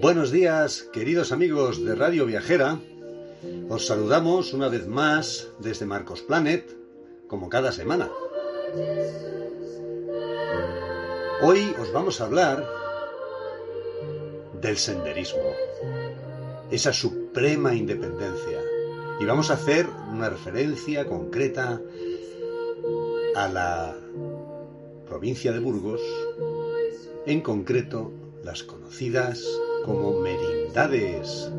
Buenos días, queridos amigos de Radio Viajera. Os saludamos una vez más desde Marcos Planet, como cada semana. Hoy os vamos a hablar del senderismo, esa suprema independencia. Y vamos a hacer una referencia concreta a la provincia de Burgos, en concreto las conocidas como merindades.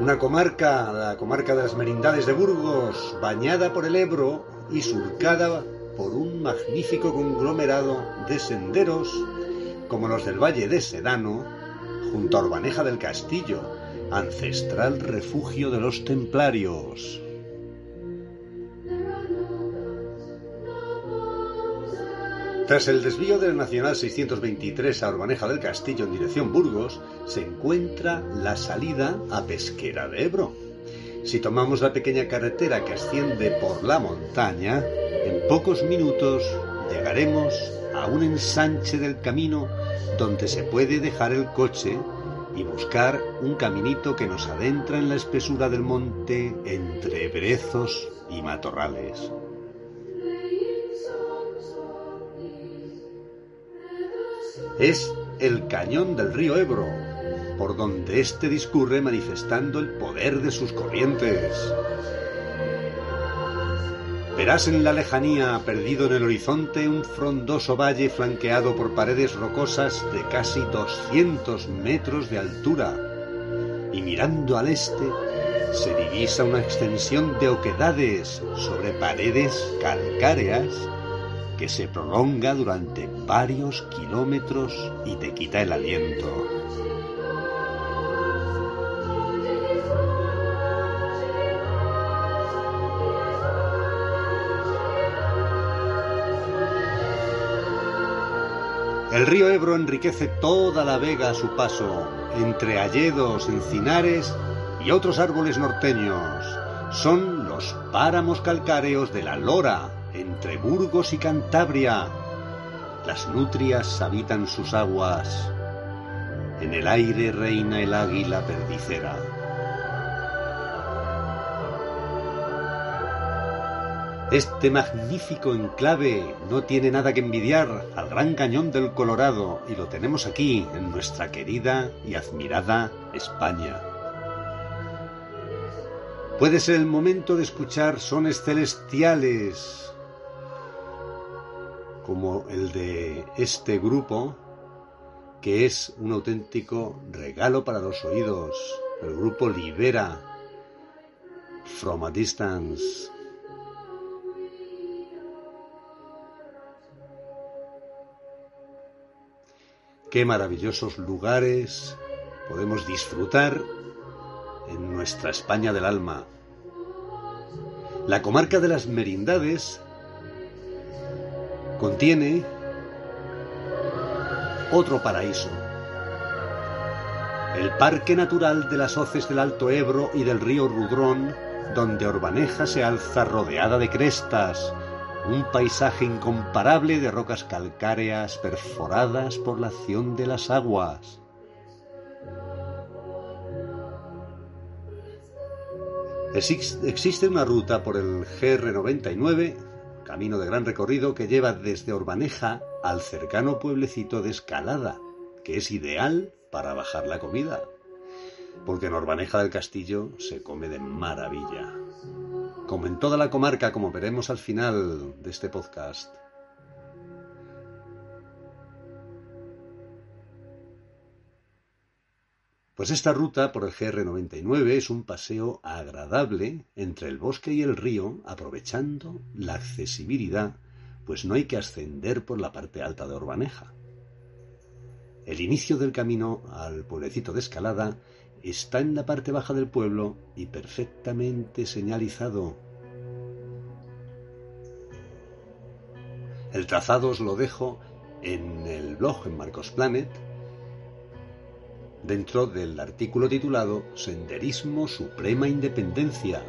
Una comarca, la comarca de las merindades de Burgos, bañada por el Ebro y surcada por un magnífico conglomerado de senderos como los del Valle de Sedano, junto a Urbaneja del Castillo, ancestral refugio de los templarios. Tras el desvío del Nacional 623 a Urbaneja del Castillo en dirección Burgos, se encuentra la salida a Pesquera de Ebro. Si tomamos la pequeña carretera que asciende por la montaña, en pocos minutos llegaremos a un ensanche del camino donde se puede dejar el coche y buscar un caminito que nos adentra en la espesura del monte entre brezos y matorrales. Es el cañón del río Ebro, por donde éste discurre manifestando el poder de sus corrientes. Verás en la lejanía, perdido en el horizonte, un frondoso valle flanqueado por paredes rocosas de casi 200 metros de altura. Y mirando al este, se divisa una extensión de oquedades sobre paredes calcáreas que se prolonga durante varios kilómetros y te quita el aliento. El río Ebro enriquece toda la vega a su paso, entre alledos, encinares y otros árboles norteños. Son los páramos calcáreos de la Lora, entre Burgos y Cantabria. Las nutrias habitan sus aguas. En el aire reina el águila perdicera. Este magnífico enclave no tiene nada que envidiar al gran cañón del Colorado y lo tenemos aquí, en nuestra querida y admirada España. Puede ser el momento de escuchar sones celestiales, como el de este grupo, que es un auténtico regalo para los oídos. El grupo Libera, From a Distance. Qué maravillosos lugares podemos disfrutar en nuestra España del alma. La comarca de las Merindades contiene otro paraíso. El Parque Natural de las Hoces del Alto Ebro y del río Rudrón, donde Orbaneja se alza rodeada de crestas, un paisaje incomparable de rocas calcáreas perforadas por la acción de las aguas. Exis- Existe una ruta por el GR99, camino de gran recorrido, que lleva desde Orbaneja al cercano pueblecito de Escalada, que es ideal para bajar la comida, porque en Orbaneja del Castillo se come de maravilla. Como en toda la comarca, como veremos al final de este podcast. Pues esta ruta por el GR99 es un paseo agradable entre el bosque y el río, aprovechando la accesibilidad, pues no hay que ascender por la parte alta de Orbaneja. El inicio del camino al pueblecito de Escalada está en la parte baja del pueblo y perfectamente señalizado. El trazado os lo dejo en el blog en Marcos Planet dentro del artículo titulado Senderismo Suprema Independencia.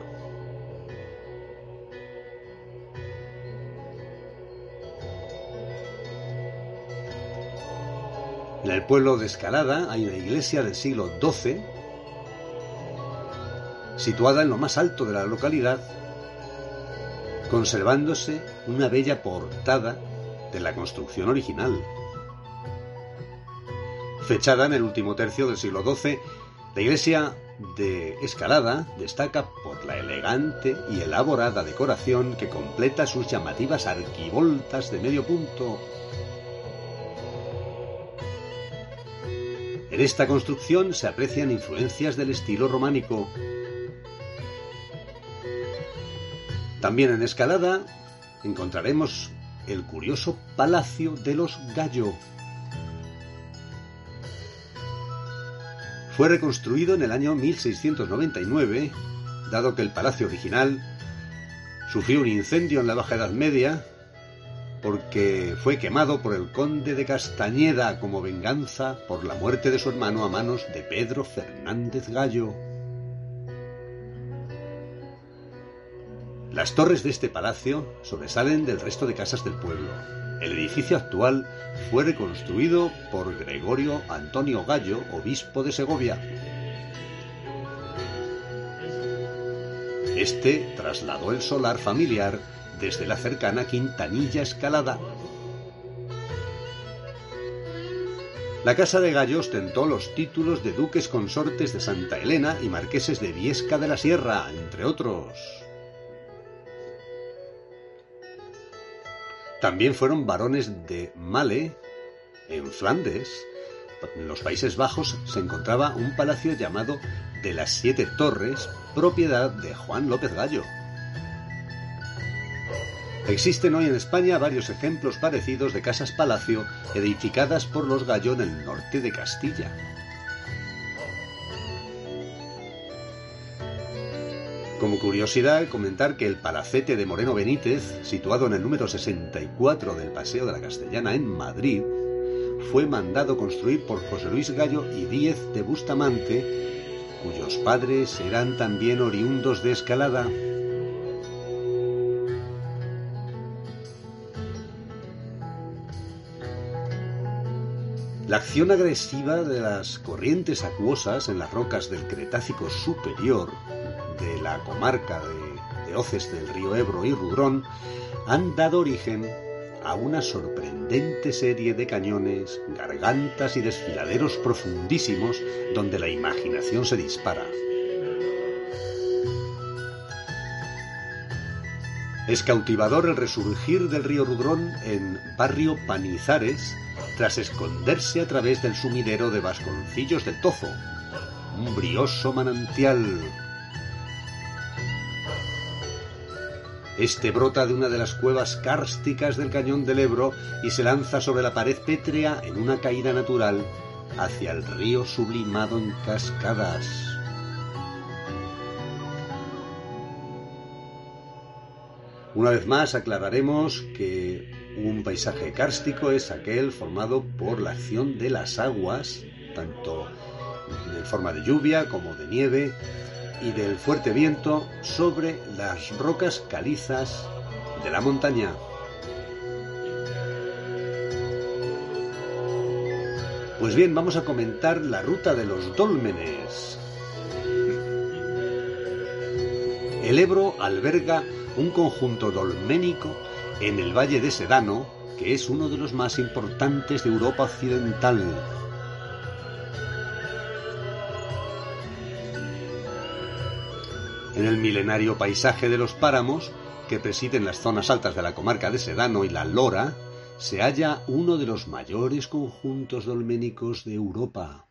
En el pueblo de Escalada hay una iglesia del siglo XII, situada en lo más alto de la localidad, conservándose una bella portada de la construcción original. Fechada en el último tercio del siglo XII, la iglesia de Escalada destaca por la elegante y elaborada decoración que completa sus llamativas arquivoltas de medio punto. En esta construcción se aprecian influencias del estilo románico. También en Escalada encontraremos el curioso Palacio de los Gallo, Fue reconstruido en el año 1699, dado que el palacio original sufrió un incendio en la Baja Edad Media porque fue quemado por el conde de Castañeda como venganza por la muerte de su hermano a manos de Pedro Fernández Gallo. Las torres de este palacio sobresalen del resto de casas del pueblo. El edificio actual fue reconstruido por Gregorio Antonio Gallo, obispo de Segovia. Este trasladó el solar familiar desde la cercana Quintanilla Escalada. La Casa de Gallo ostentó los títulos de duques consortes de Santa Elena y marqueses de Viesca de la Sierra, entre otros. También fueron barones de Male, en Flandes. En los Países Bajos se encontraba un palacio llamado de las Siete Torres, propiedad de Juan López Gallo. Existen hoy en España varios ejemplos parecidos de casas palacio edificadas por los Gallo en el norte de Castilla. Como curiosidad, comentar que el palacete de Moreno Benítez, situado en el número 64 del Paseo de la Castellana en Madrid, fue mandado construir por José Luis Gallo y Díez de Bustamante, cuyos padres eran también oriundos de Escalada. La acción agresiva de las corrientes acuosas en las rocas del Cretácico superior de la comarca de, de del río Ebro y Rudrón han dado origen a una sorprendente serie de cañones, gargantas y desfiladeros profundísimos donde la imaginación se dispara. Es cautivador el resurgir del río Rudrón en barrio Panizares tras esconderse a través del sumidero de Vasconcillos del Tozo, un brioso manantial Este brota de una de las cuevas kársticas del cañón del Ebro y se lanza sobre la pared pétrea en una caída natural hacia el río sublimado en cascadas. Una vez más aclararemos que un paisaje kárstico es aquel formado por la acción de las aguas, tanto en forma de lluvia como de nieve, y del fuerte viento sobre las rocas calizas de la montaña. Pues bien, vamos a comentar la ruta de los dólmenes. El Ebro alberga un conjunto dolménico en el Valle de Sedano, que es uno de los más importantes de Europa Occidental. En el milenario paisaje de los páramos, que presiden las zonas altas de la comarca de Sedano y la Lora, se halla uno de los mayores conjuntos dolménicos de Europa.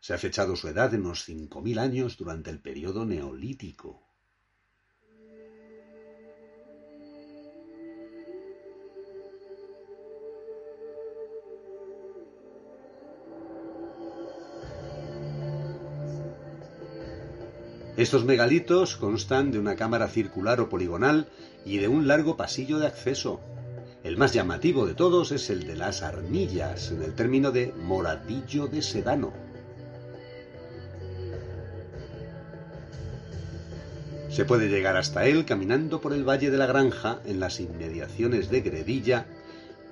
Se ha fechado su edad en unos 5.000 años durante el periodo neolítico. Estos megalitos constan de una cámara circular o poligonal y de un largo pasillo de acceso. El más llamativo de todos es el de las armillas, en el término de moradillo de sedano. Se puede llegar hasta él caminando por el Valle de la Granja en las inmediaciones de Gredilla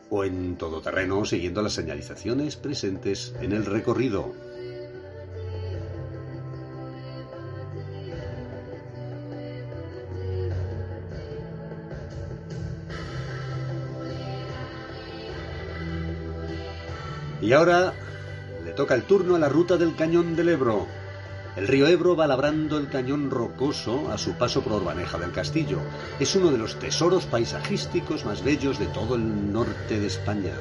o en todoterreno siguiendo las señalizaciones presentes en el recorrido. Y ahora le toca el turno a la ruta del cañón del Ebro. El río Ebro va labrando el cañón rocoso a su paso por Orbaneja del Castillo. Es uno de los tesoros paisajísticos más bellos de todo el norte de España.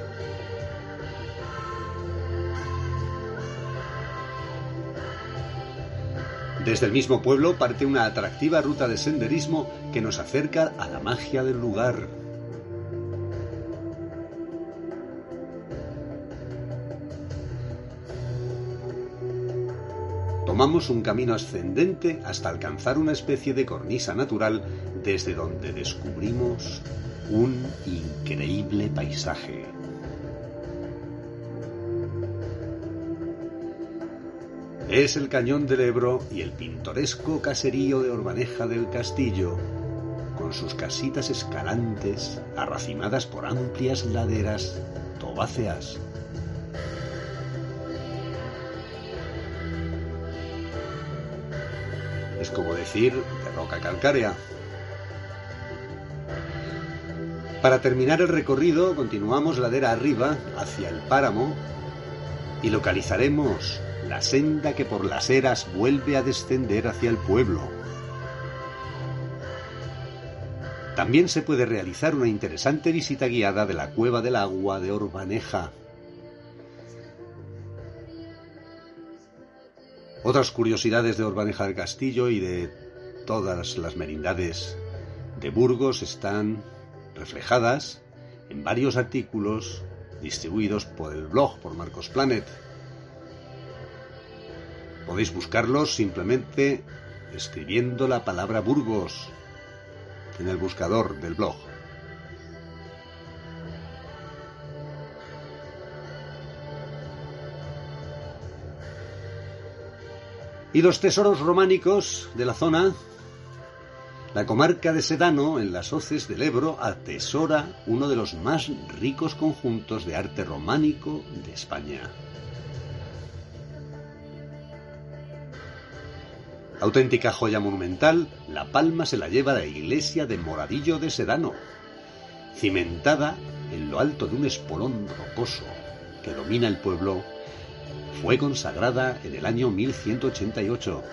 Desde el mismo pueblo parte una atractiva ruta de senderismo que nos acerca a la magia del lugar. Tomamos un camino ascendente hasta alcanzar una especie de cornisa natural desde donde descubrimos un increíble paisaje. Es el cañón del Ebro y el pintoresco caserío de Orbaneja del Castillo, con sus casitas escalantes arracimadas por amplias laderas tobáceas. Es como decir de roca calcárea. Para terminar el recorrido, continuamos ladera arriba hacia el páramo y localizaremos la senda que por las eras vuelve a descender hacia el pueblo. También se puede realizar una interesante visita guiada de la Cueva del Agua de Orbaneja. Otras curiosidades de Orbaneja del Castillo y de todas las merindades de Burgos están reflejadas en varios artículos distribuidos por el blog, por Marcos Planet. Podéis buscarlos simplemente escribiendo la palabra Burgos en el buscador del blog. Y los tesoros románicos de la zona, la comarca de Sedano, en las hoces del Ebro, atesora uno de los más ricos conjuntos de arte románico de España. Auténtica joya monumental, la palma se la lleva la iglesia de Moradillo de Sedano, cimentada en lo alto de un espolón rocoso que domina el pueblo, fue consagrada en el año 1188.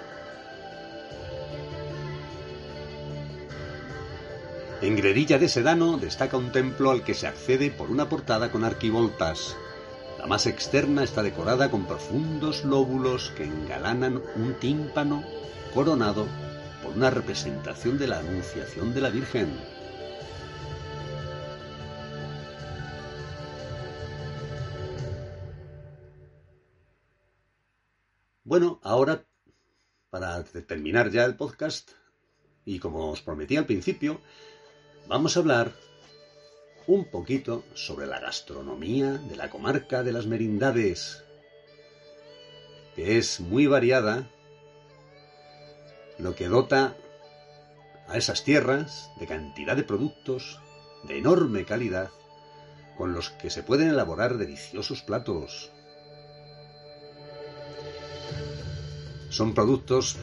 En Gredilla de Sedano destaca un templo al que se accede por una portada con arquivoltas. La más externa está decorada con profundos lóbulos que engalanan un tímpano coronado por una representación de la Anunciación de la Virgen. Bueno, ahora, para terminar ya el podcast, y como os prometí al principio, vamos a hablar un poquito sobre la gastronomía de la comarca de las Merindades, que es muy variada, lo que dota a esas tierras de cantidad de productos de enorme calidad con los que se pueden elaborar deliciosos platos. Son productos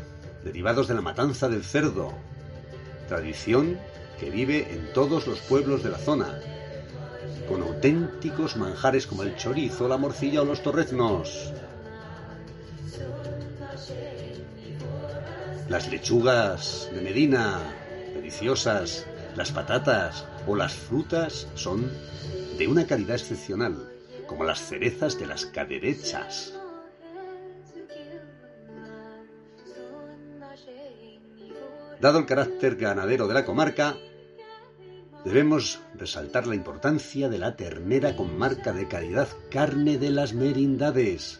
derivados de la matanza del cerdo, tradición que vive en todos los pueblos de la zona, con auténticos manjares como el chorizo, la morcilla o los torreznos. Las lechugas de Medina, deliciosas, las patatas o las frutas son de una calidad excepcional, como las cerezas de las caderechas. Dado el carácter ganadero de la comarca, debemos resaltar la importancia de la ternera con marca de calidad carne de las merindades.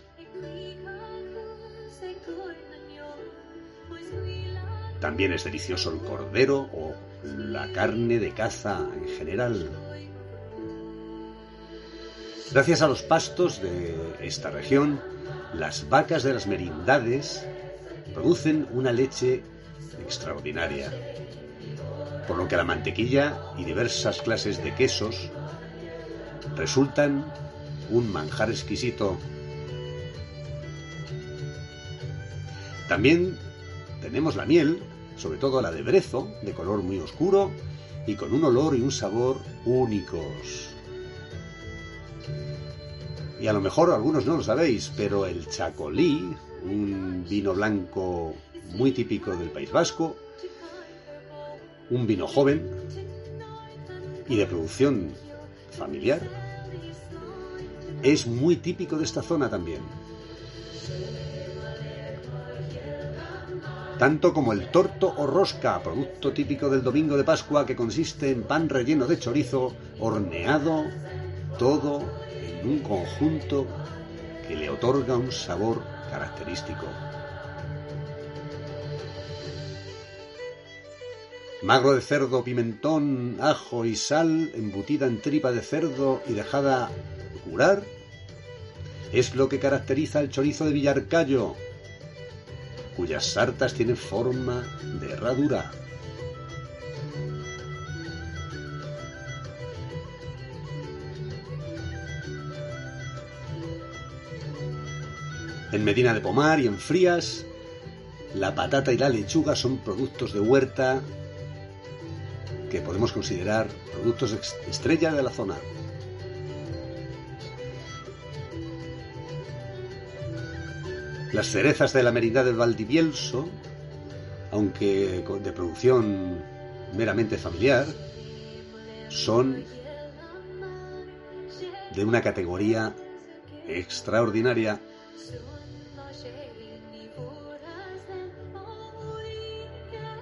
También es delicioso el cordero o la carne de caza en general. Gracias a los pastos de esta región, las vacas de las merindades producen una leche extraordinaria, por lo que la mantequilla y diversas clases de quesos resultan un manjar exquisito. También tenemos la miel, sobre todo la de brezo, de color muy oscuro y con un olor y un sabor únicos. Y a lo mejor algunos no lo sabéis, pero el chacolí, un vino blanco muy típico del País Vasco, un vino joven y de producción familiar, es muy típico de esta zona también. Tanto como el torto o rosca, producto típico del domingo de Pascua que consiste en pan relleno de chorizo, horneado, todo en un conjunto que le otorga un sabor característico. Magro de cerdo, pimentón, ajo y sal, embutida en tripa de cerdo y dejada curar, es lo que caracteriza el chorizo de Villarcayo, cuyas sartas tienen forma de herradura. En Medina de Pomar y en Frías, la patata y la lechuga son productos de huerta que podemos considerar productos estrella de la zona. Las cerezas de la merindad del Valdivielso, aunque de producción meramente familiar, son de una categoría extraordinaria.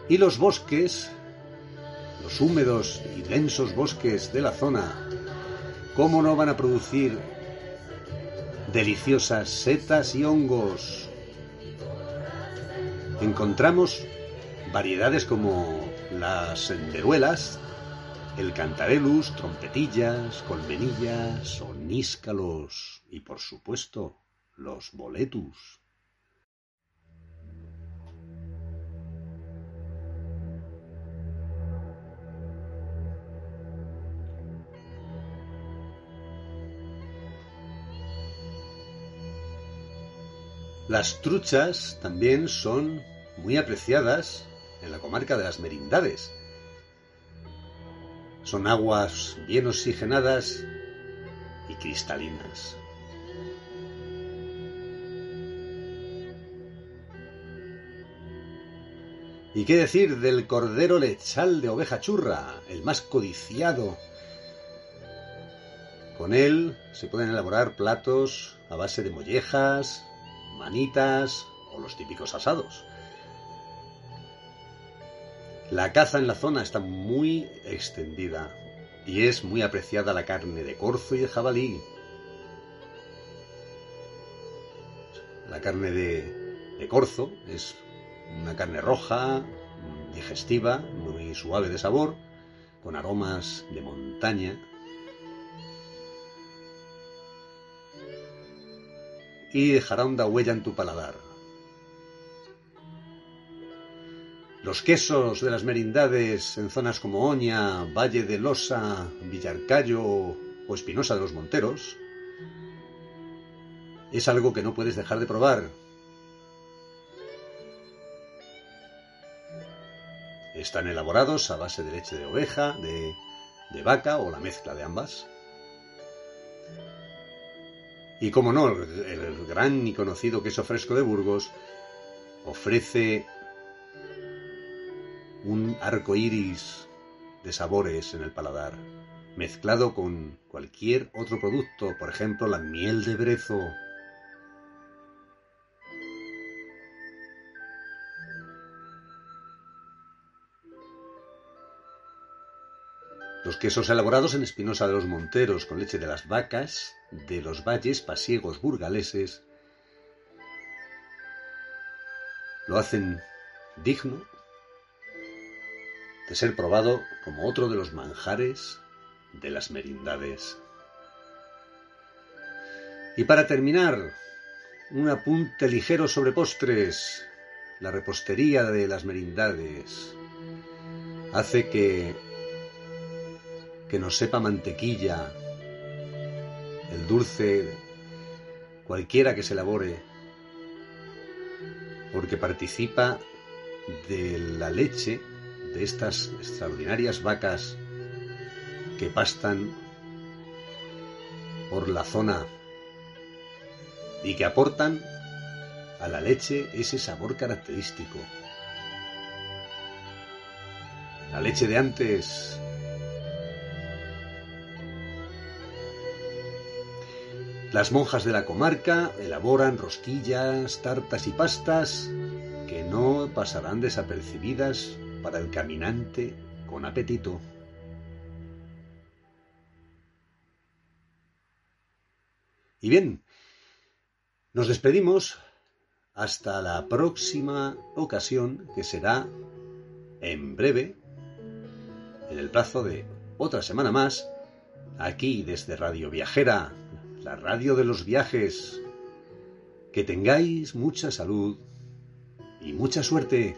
Y los bosques, húmedos y densos bosques de la zona, ¿cómo no van a producir deliciosas setas y hongos. Encontramos variedades como las senderuelas, el cantarelus, trompetillas, colmenillas, oníscalos y por supuesto los boletus. Las truchas también son muy apreciadas en la comarca de las Merindades. Son aguas bien oxigenadas y cristalinas. ¿Y qué decir del cordero lechal de oveja churra, el más codiciado? Con él se pueden elaborar platos a base de mollejas, manitas o los típicos asados. La caza en la zona está muy extendida y es muy apreciada la carne de corzo y de jabalí. La carne de, de corzo es una carne roja, digestiva, muy suave de sabor, con aromas de montaña y dejará una huella en tu paladar. Los quesos de las merindades en zonas como Oña, Valle de Losa, Villarcayo o Espinosa de los Monteros es algo que no puedes dejar de probar. Están elaborados a base de leche de oveja, de, de vaca o la mezcla de ambas. Y como no, el, gran y conocido queso fresco de Burgos ofrece un arco iris de sabores en el paladar, mezclado con cualquier otro producto, por ejemplo la miel de brezo. Los quesos elaborados en Espinosa de los Monteros con leche de las vacas de los valles pasiegos burgaleses lo hacen digno de ser probado como otro de los manjares de las merindades. Y para terminar, un apunte ligero sobre postres. La repostería de las merindades hace que que nos sepa mantequilla, el dulce, cualquiera que se elabore, porque participa de la leche de estas extraordinarias vacas que pastan por la zona y que aportan a la leche ese sabor característico. La leche de antes Las monjas de la comarca elaboran rosquillas, tartas y pastas que no pasarán desapercibidas para el caminante con apetito. Y bien, nos despedimos hasta la próxima ocasión que será en breve, en el plazo de otra semana más, aquí desde Radio Viajera la radio de los viajes. Que tengáis mucha salud y mucha suerte.